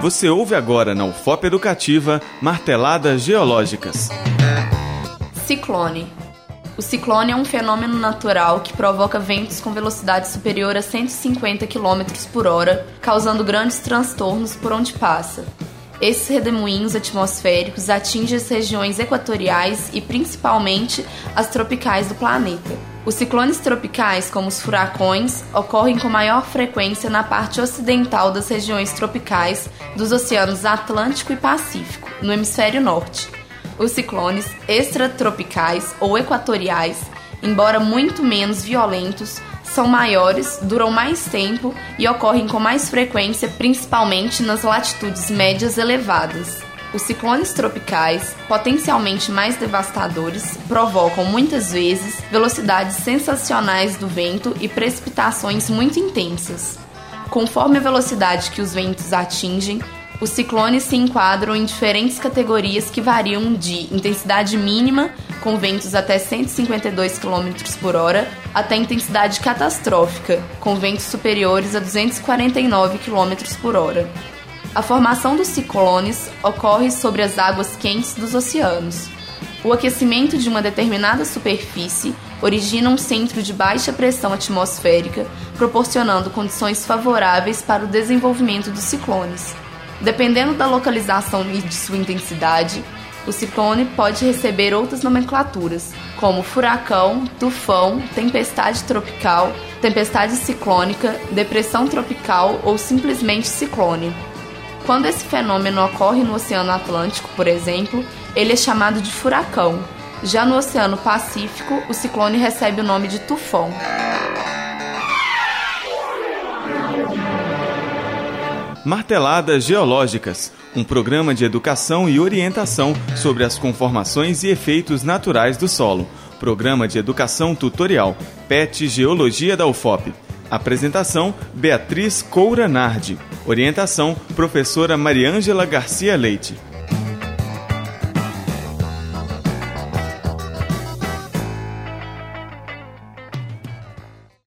Você ouve agora na UFOP Educativa Marteladas Geológicas. Ciclone. O ciclone é um fenômeno natural que provoca ventos com velocidade superior a 150 km por hora, causando grandes transtornos por onde passa. Esses redemoinhos atmosféricos atingem as regiões equatoriais e principalmente as tropicais do planeta. Os ciclones tropicais, como os furacões, ocorrem com maior frequência na parte ocidental das regiões tropicais dos oceanos Atlântico e Pacífico, no hemisfério norte. Os ciclones extratropicais ou equatoriais, embora muito menos violentos, são maiores, duram mais tempo e ocorrem com mais frequência, principalmente nas latitudes médias elevadas. Os ciclones tropicais, potencialmente mais devastadores, provocam muitas vezes velocidades sensacionais do vento e precipitações muito intensas. Conforme a velocidade que os ventos atingem, os ciclones se enquadram em diferentes categorias que variam de intensidade mínima, com ventos até 152 km por hora, até intensidade catastrófica, com ventos superiores a 249 km por hora. A formação dos ciclones ocorre sobre as águas quentes dos oceanos. O aquecimento de uma determinada superfície origina um centro de baixa pressão atmosférica, proporcionando condições favoráveis para o desenvolvimento dos ciclones. Dependendo da localização e de sua intensidade, o ciclone pode receber outras nomenclaturas, como furacão, tufão, tempestade tropical, tempestade ciclônica, depressão tropical ou simplesmente ciclone. Quando esse fenômeno ocorre no Oceano Atlântico, por exemplo, ele é chamado de furacão. Já no Oceano Pacífico, o ciclone recebe o nome de tufão. Marteladas Geológicas, um programa de educação e orientação sobre as conformações e efeitos naturais do solo. Programa de Educação Tutorial, PET Geologia da UFOP. Apresentação: Beatriz Coura Nardi. Orientação: Professora Mariângela Garcia Leite.